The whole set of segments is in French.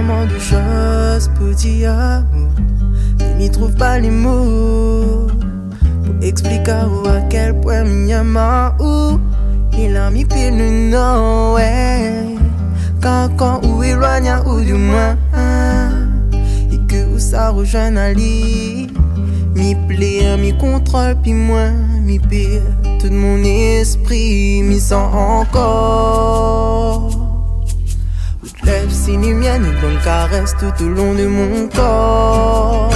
tellement de choses pour dire mais m'y trouve pas les mots pour expliquer à quel point ou il a mis le nom, ouais. Quand, quand, ou éloigne, ou du moins, et que où ça rejoint Ali, mi plaît, mi contrôle, puis moins, mi pire, tout mon esprit, mi sent encore lève si mienne, une caresse tout au long de mon corps.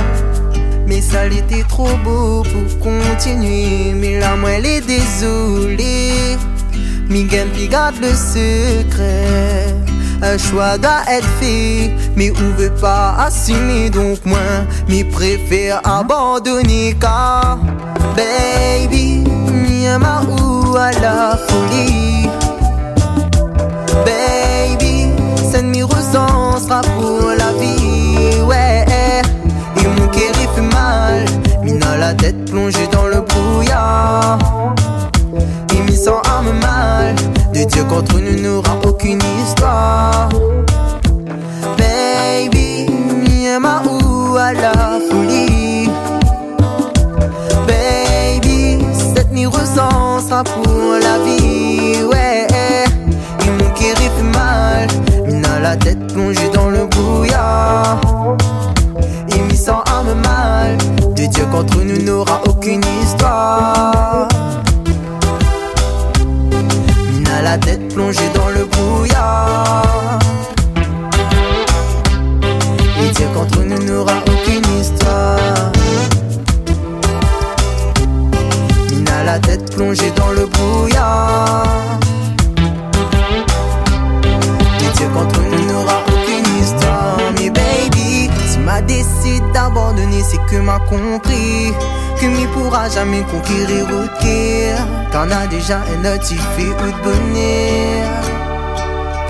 Mais ça l'était trop beau pour continuer. Mais là, moi, elle est désolée. Miguel puis garde le secret. Un choix doit être fait, mais on veut pas assumer. Donc, moi, m'y préfère abandonner. Car, baby, m'a où à la folie? Baby, mi pour la vie, ouais. Mon cœur fait mal, mina la tête plongée dans le brouillard. Et mi sans âme mal, de Dieu contre nous n'aura aucune histoire. Baby, m'a où à la folie. Baby, cette mi sera pour la vie, ouais. La tête plongée dans le brouillard. Et mis sans mal, de Dieu contre nous n'aura aucune histoire. Mina la tête plongée dans le brouillard. Conquérir ou T'en as déjà un fais ou de bonheur.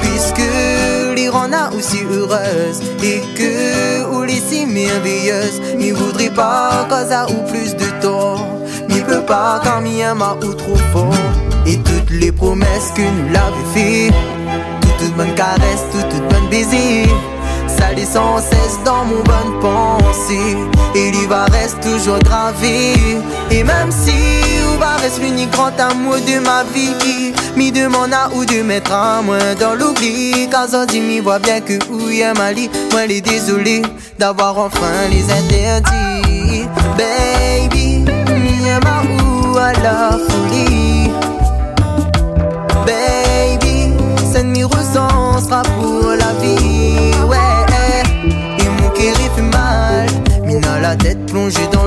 Puisque l'Iran a aussi heureuse et que ou les si merveilleuse, m'y voudrait pas cause ou plus de tort. M'y peut pas quand m'y ou trop fort. Et toutes les promesses que nous l'avons fait toute bonne caresse, toute, toute bonne Salé sans cesse dans mon bonne pensée. Et lui va reste toujours gravé. Et même si va reste l'unique grand amour de ma vie, m'y demande à ou de mettre un moins dans l'oubli. Car dit m'y voit bien que où y a Mali, moi les désolé d'avoir enfin les interdits. Baby, m'y ma ou à la folie. Baby mi ressent sera pour la vie, tête plongée dans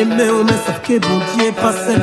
Eme ou men saf ke bondye pa sel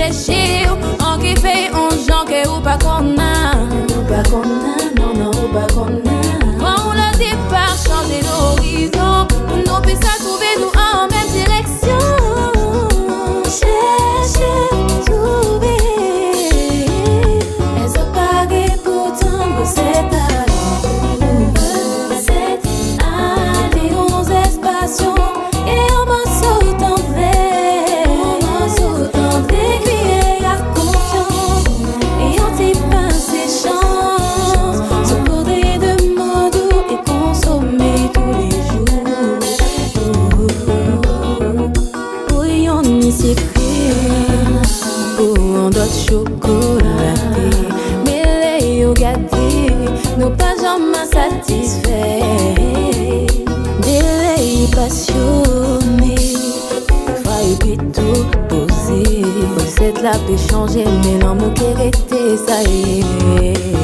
chèche ou An ki jan ke ou pa konan Ou pa konan, nan nan ou pa konan Kwa ou la depar chanje l'horizon Nou pisa trouve la paix changer, mais l'amour qui était, ça y est.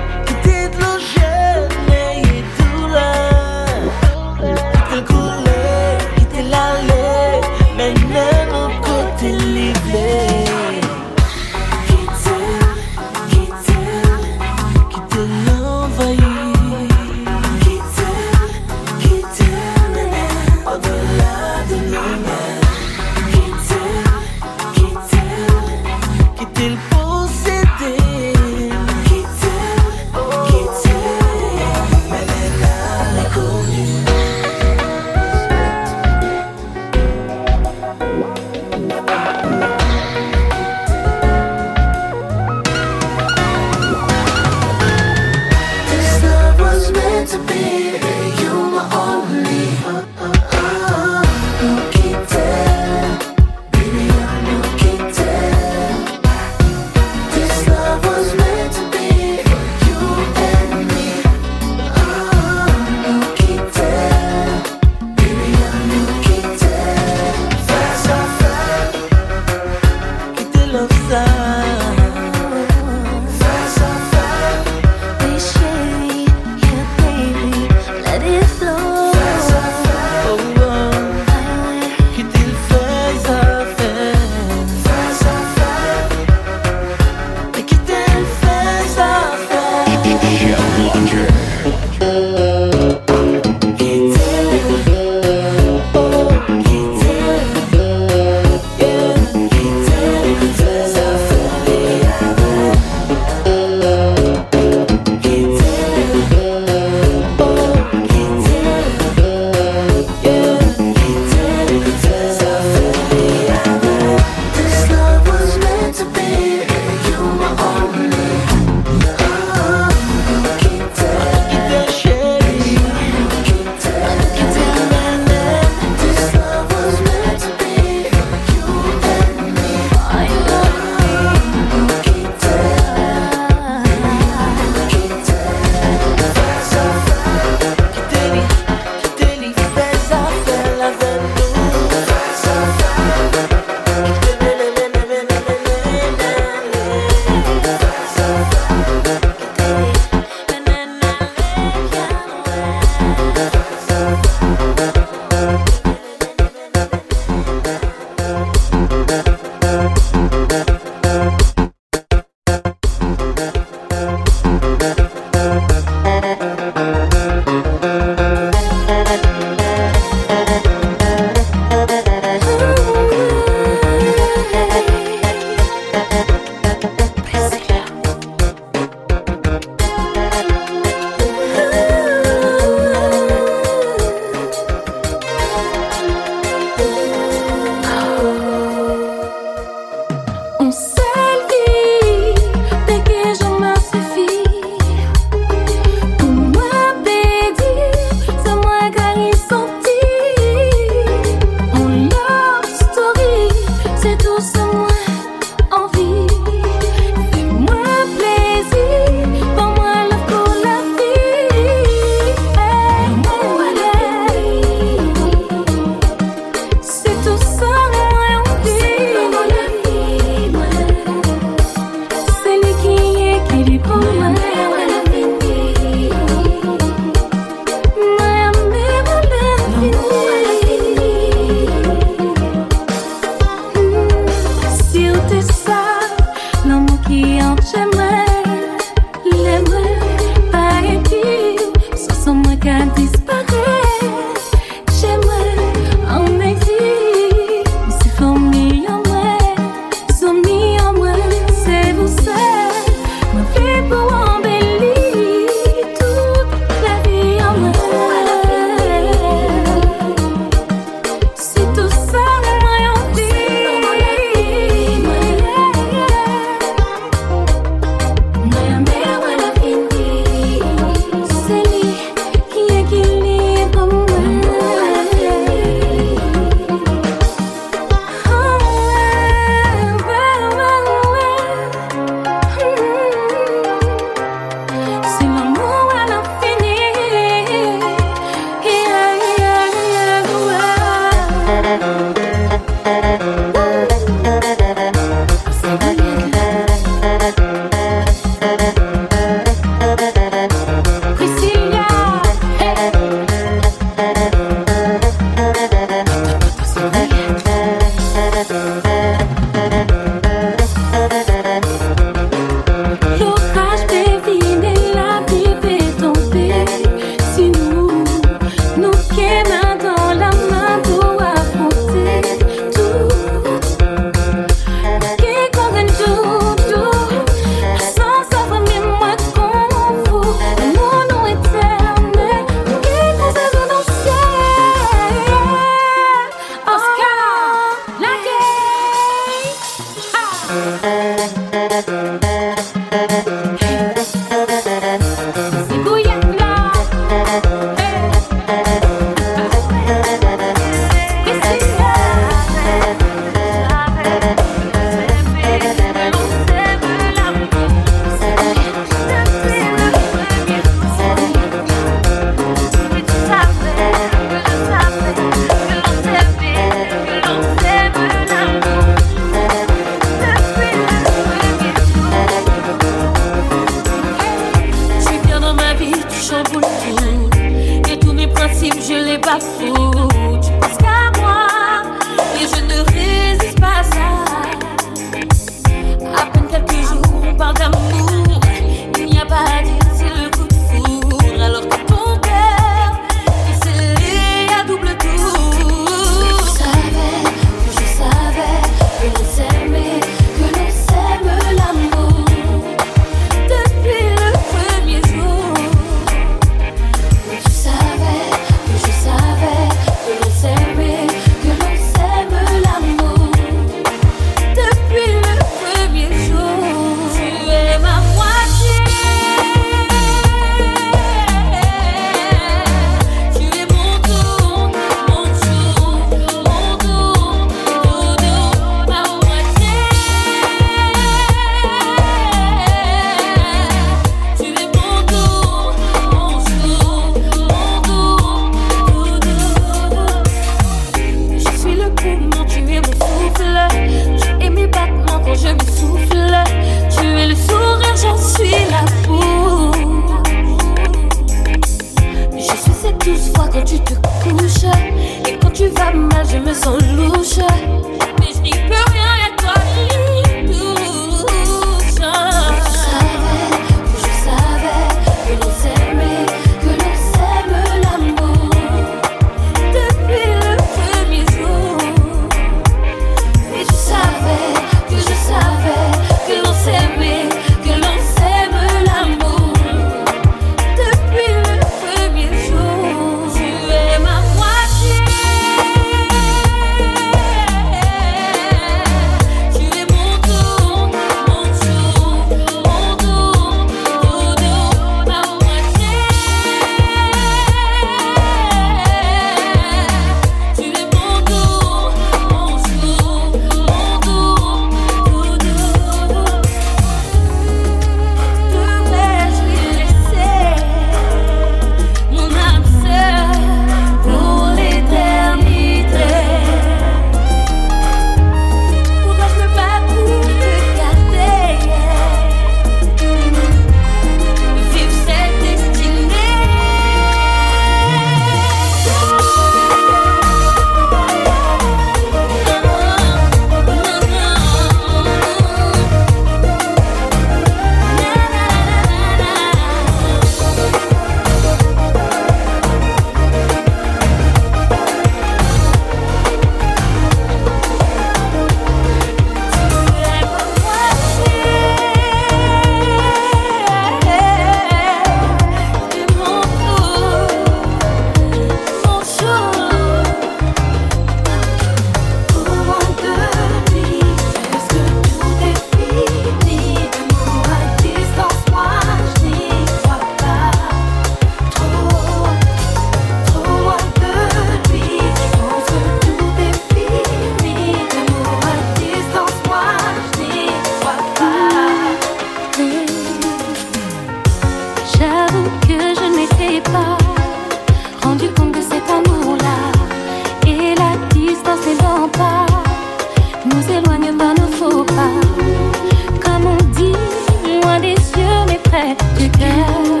Du cœur,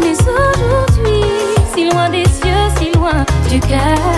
mais aujourd'hui, si loin des cieux, si loin du cœur.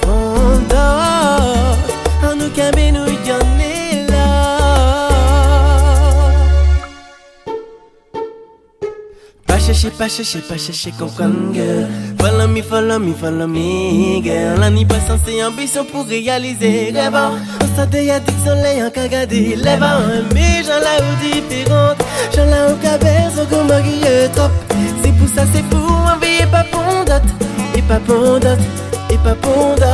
Prendre En nous camber nous chercher, pas chercher, pas chercher, comprendre, girl. Follow me, follow me, follow me, girl. On n'y pas censé ambition pour réaliser rêve. On s'en des soleil, en qu'à garder les Mais j'en la ou différente. J'en la ou cabère, qu'on trop. C'est pour ça, c'est fou, envie pas pour d'autres. Et pas d'autres. Et pas d'autres.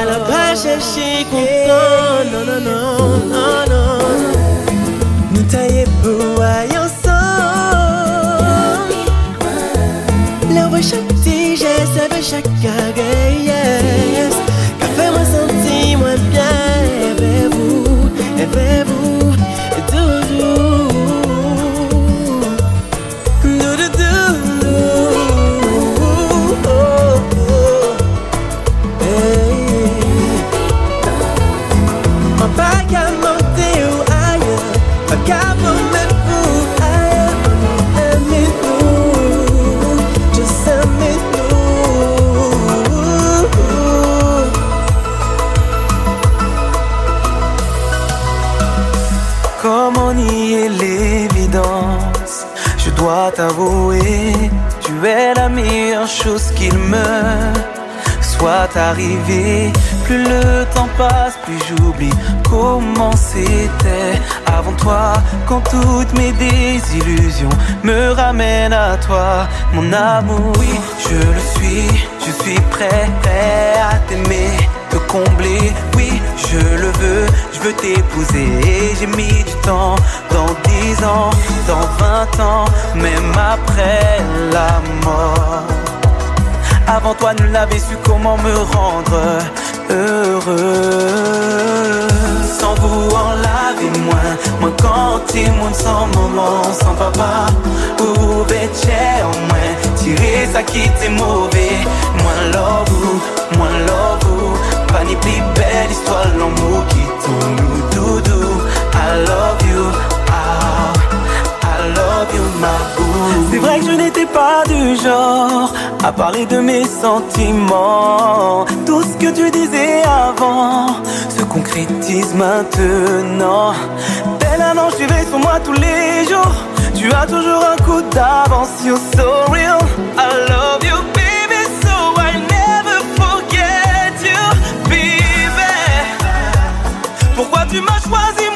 Alors pas chercher, comprendre. Non, non, non, non, non. Nous tailler pour ailleurs. chaque petit geste, chaque yes. Plus le temps passe, plus j'oublie comment c'était avant toi. Quand toutes mes désillusions me ramènent à toi, mon amour. Oui, je le suis, je suis prêt, prêt à t'aimer, te combler. Oui, je le veux, je veux t'épouser. J'ai mis du temps, dans dix ans, dans vingt ans, même après la mort. Avant toi, ne l'avais su comment me rendre heureux. Sans vous en laver moins, moins quand t'es sans maman, sans papa. Ou au moins, tirer ça qui t'est mauvais. Moins love moins love. Pas ni plus belle histoire, l'amour qui tombe doudou. I love you, ah, I love you, ma. C'est vrai que je n'étais pas du genre à parler de mes sentiments. Tout ce que tu disais avant se concrétise maintenant. Tel un tu sur moi tous les jours. Tu as toujours un coup d'avance, you're so real. I love you, baby, so never forget you, baby. Pourquoi tu m'as choisi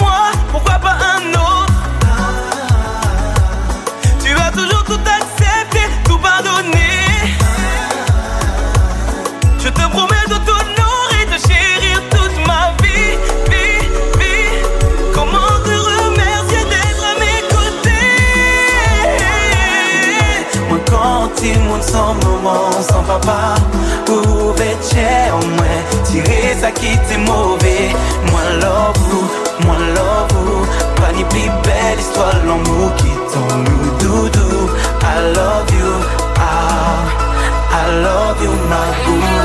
sans maman, sans papa. Ou chez au moins Tirer ça qui t'est mauvais. Moi love vous, moi love Pas ni plus belle histoire l'amour qui tombe doudou. I love you, ah I love you, my boo.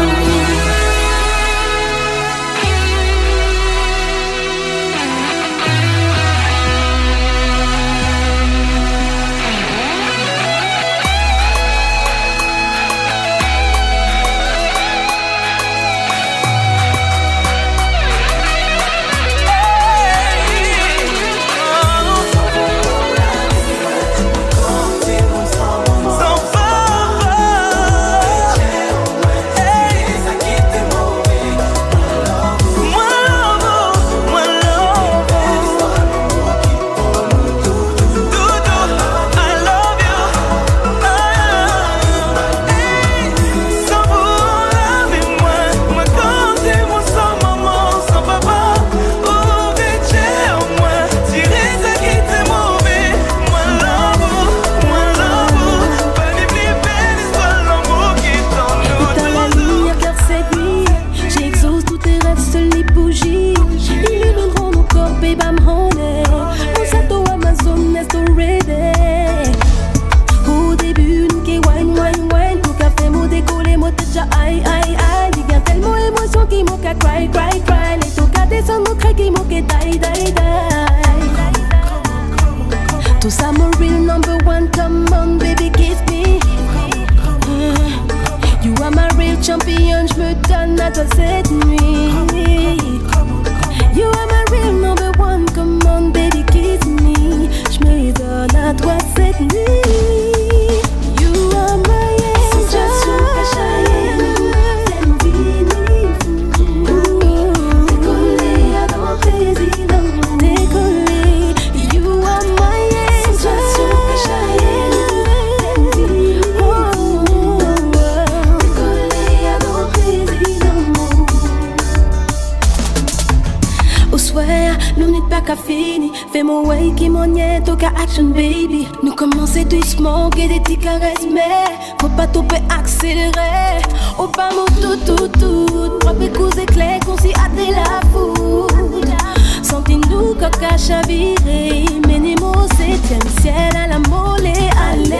Fais mon way qui m'en au action baby. Nous commencer doucement, que des petites caresses, mais faut pas topper, accélérer. Au pas mon tout, tout, tout. Propre coups éclairs, qu'on s'y hâte la foudre. Sentez-nous coca chaviré. Menez-moi au septième ciel à la mollet, allez.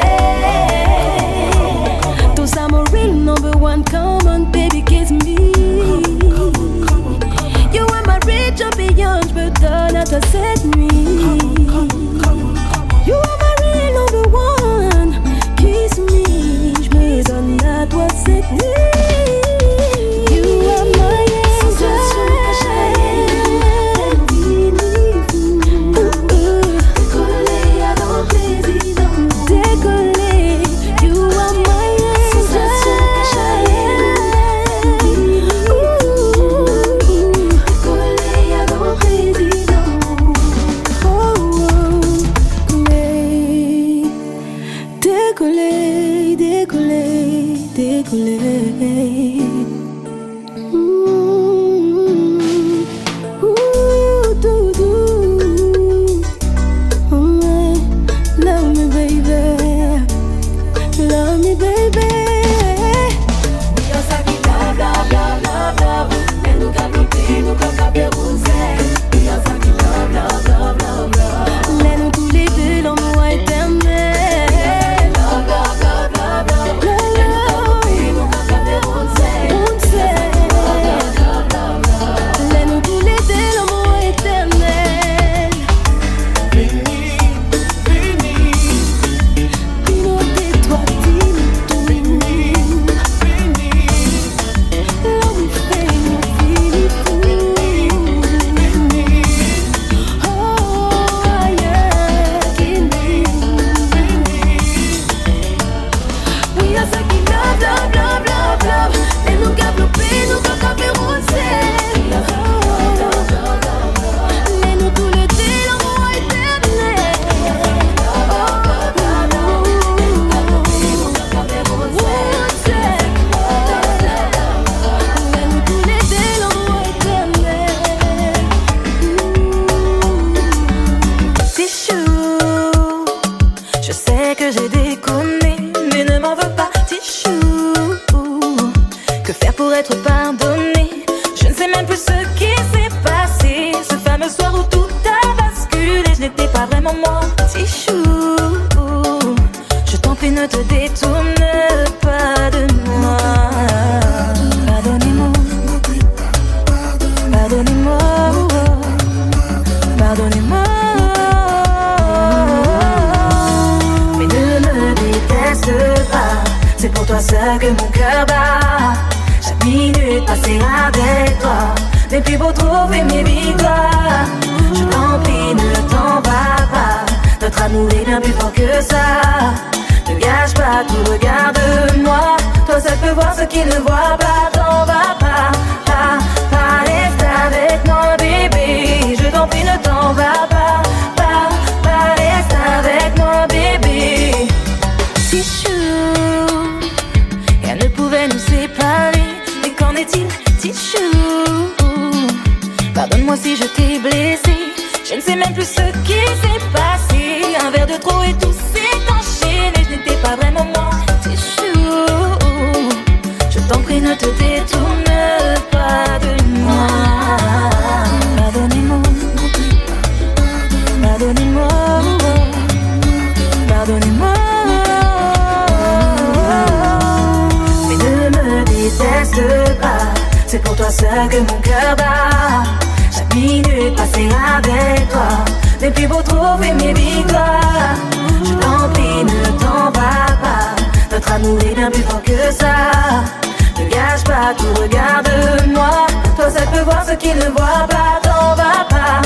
Tout ça, mon real number one, come on, baby, donne à toi cette nuit. que mon cœur bat. Chaque minute passée avec toi, mes plus beaux trophées, mes victoires. Je t'en prie, ne t'en vas pas. Notre amour est bien plus fort que ça. Ne gâche pas tout, regarde-moi. Toi seul peux voir ce qu'il ne voit pas, t'en vas pas.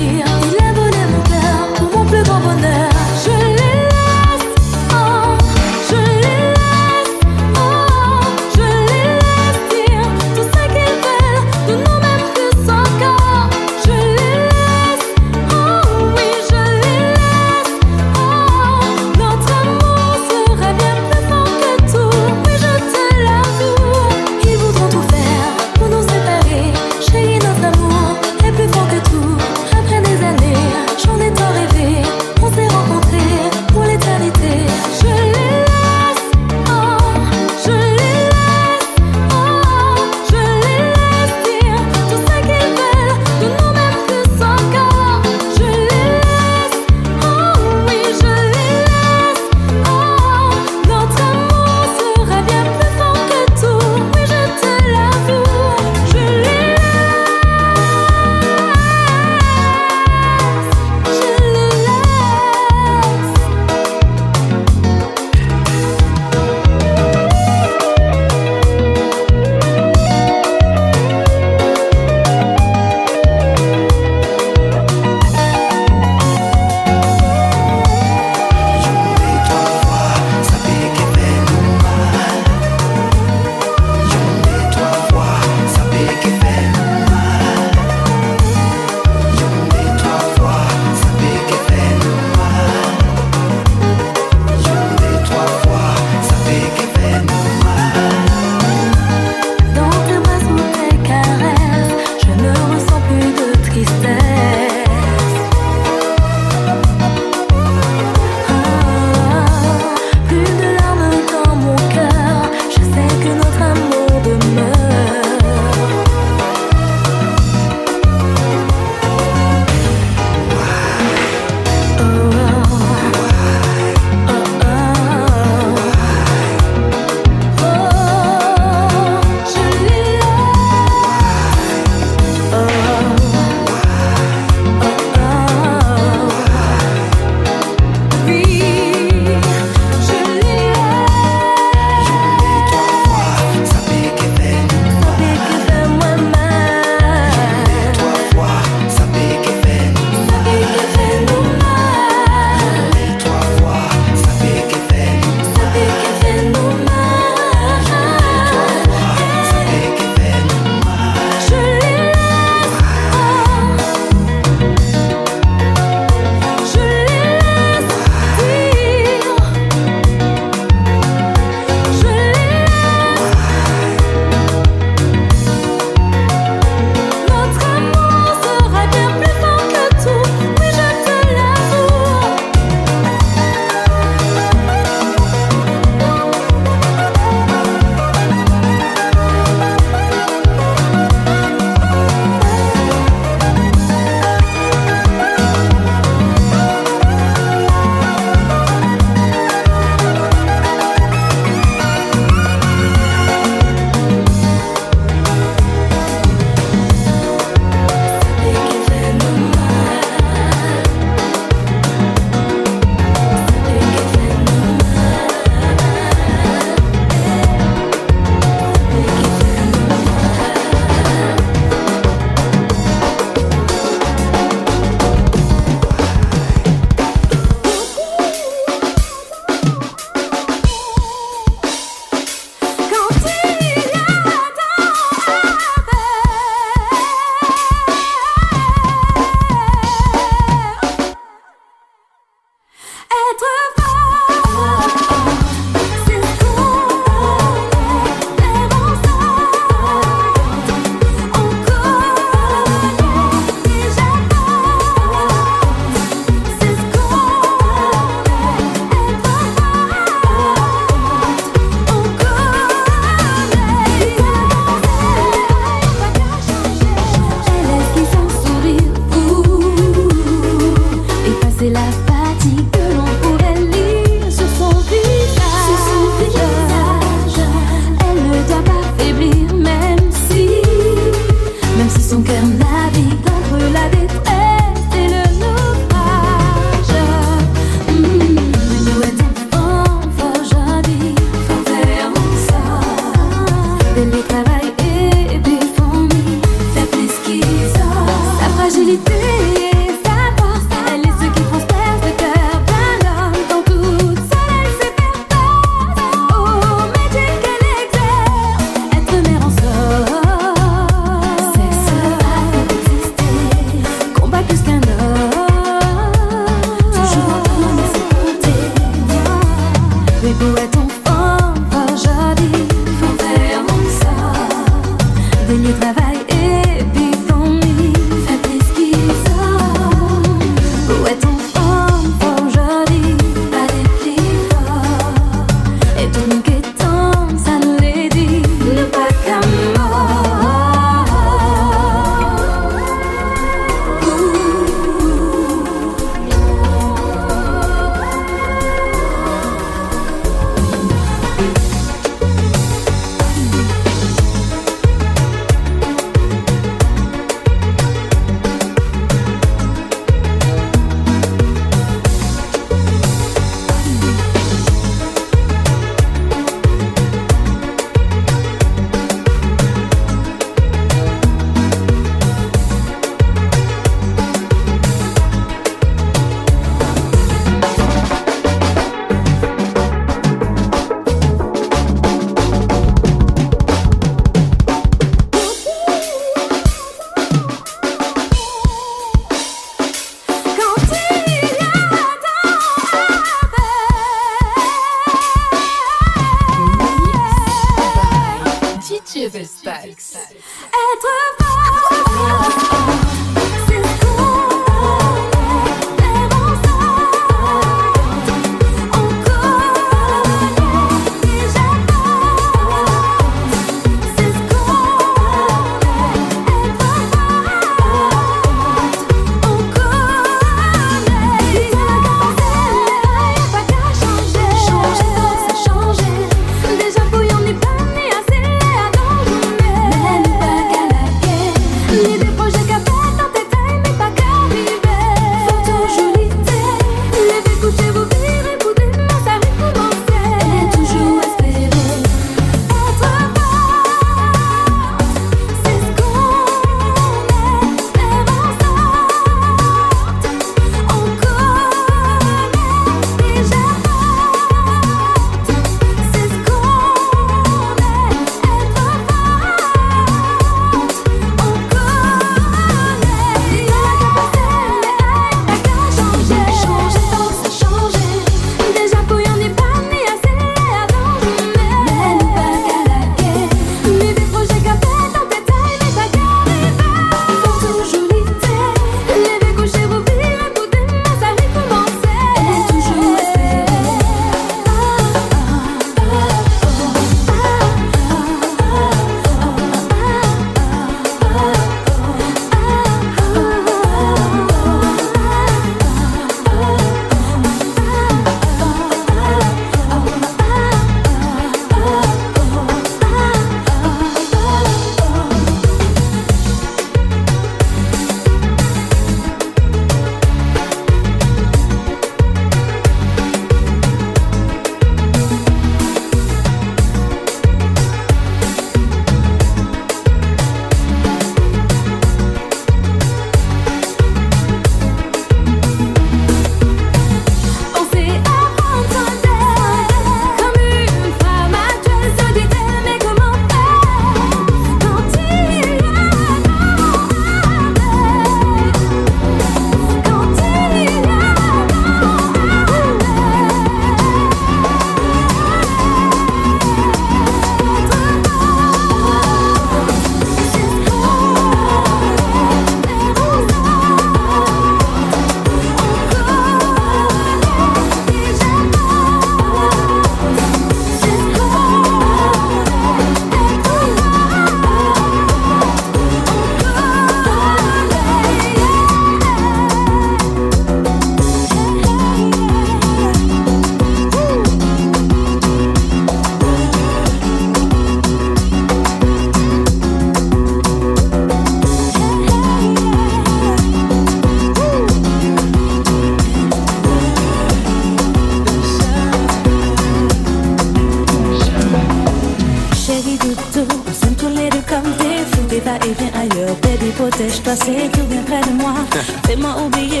Tout,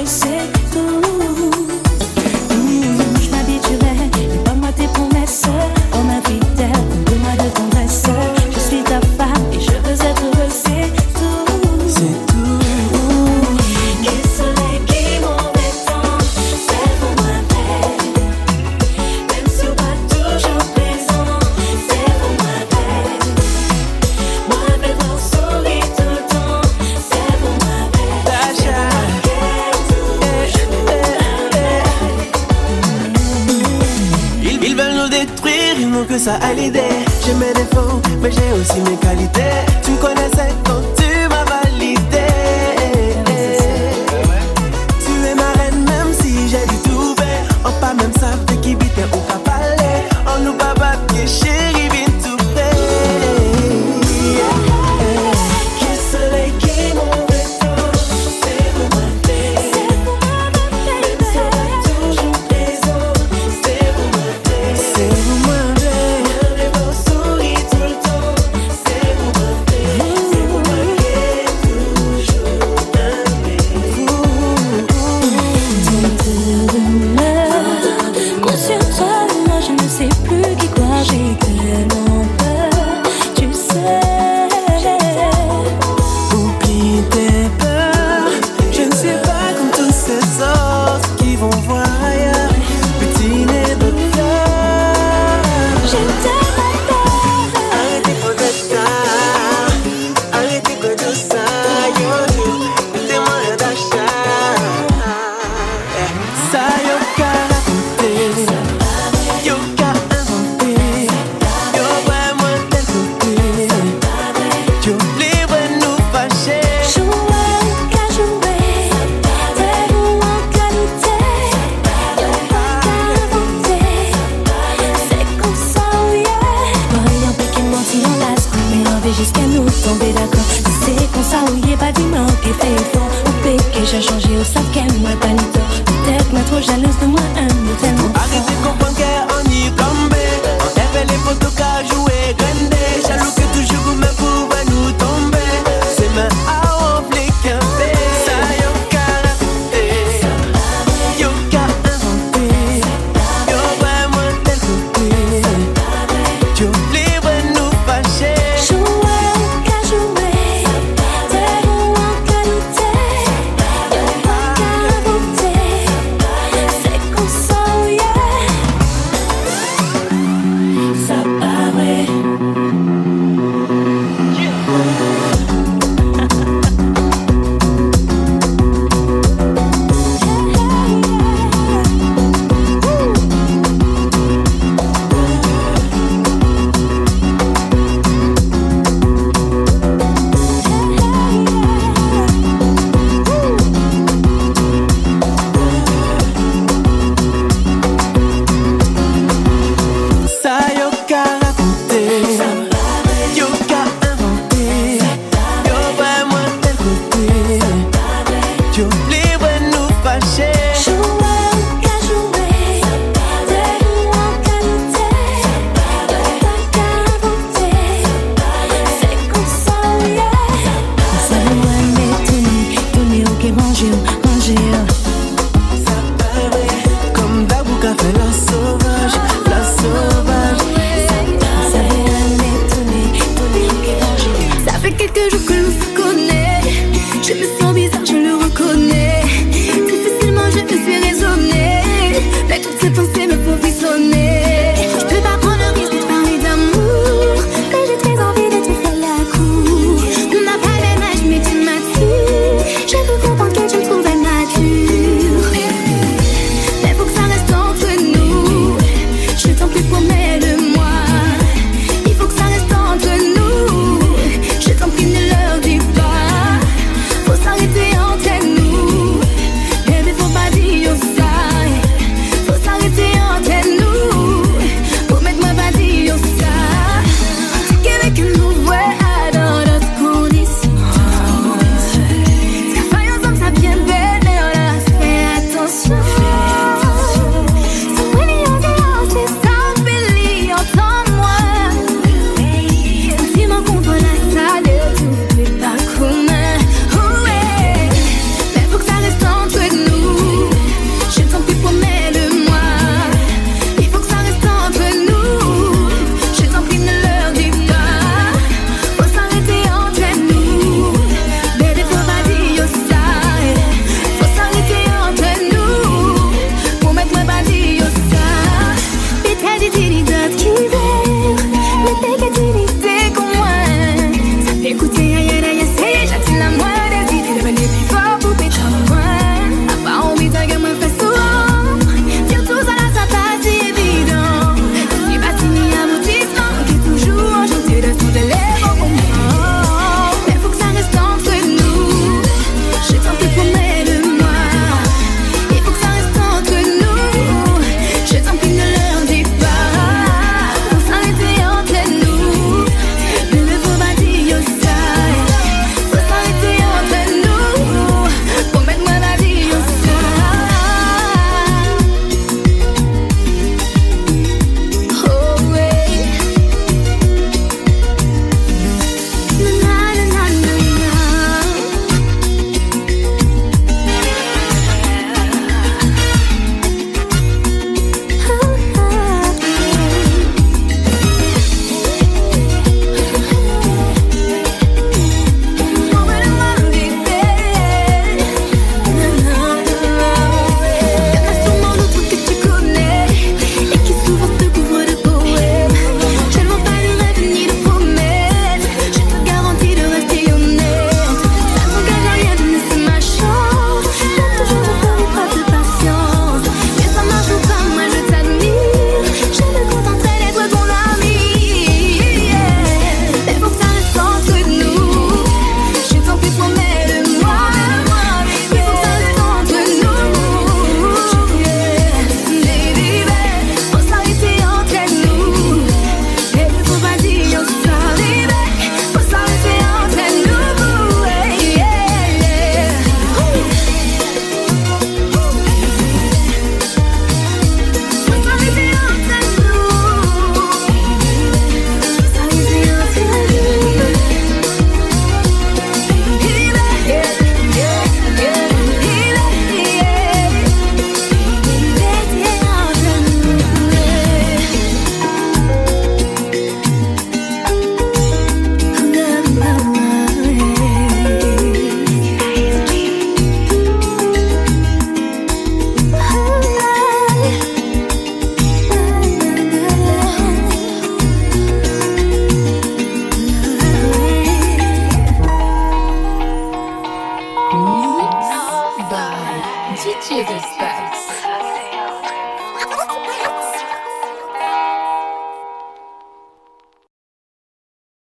tout, je m'habituerai, et pas moi t'es começar. ça à l'idée. J'ai mes défauts, mais j'ai aussi mes qualités.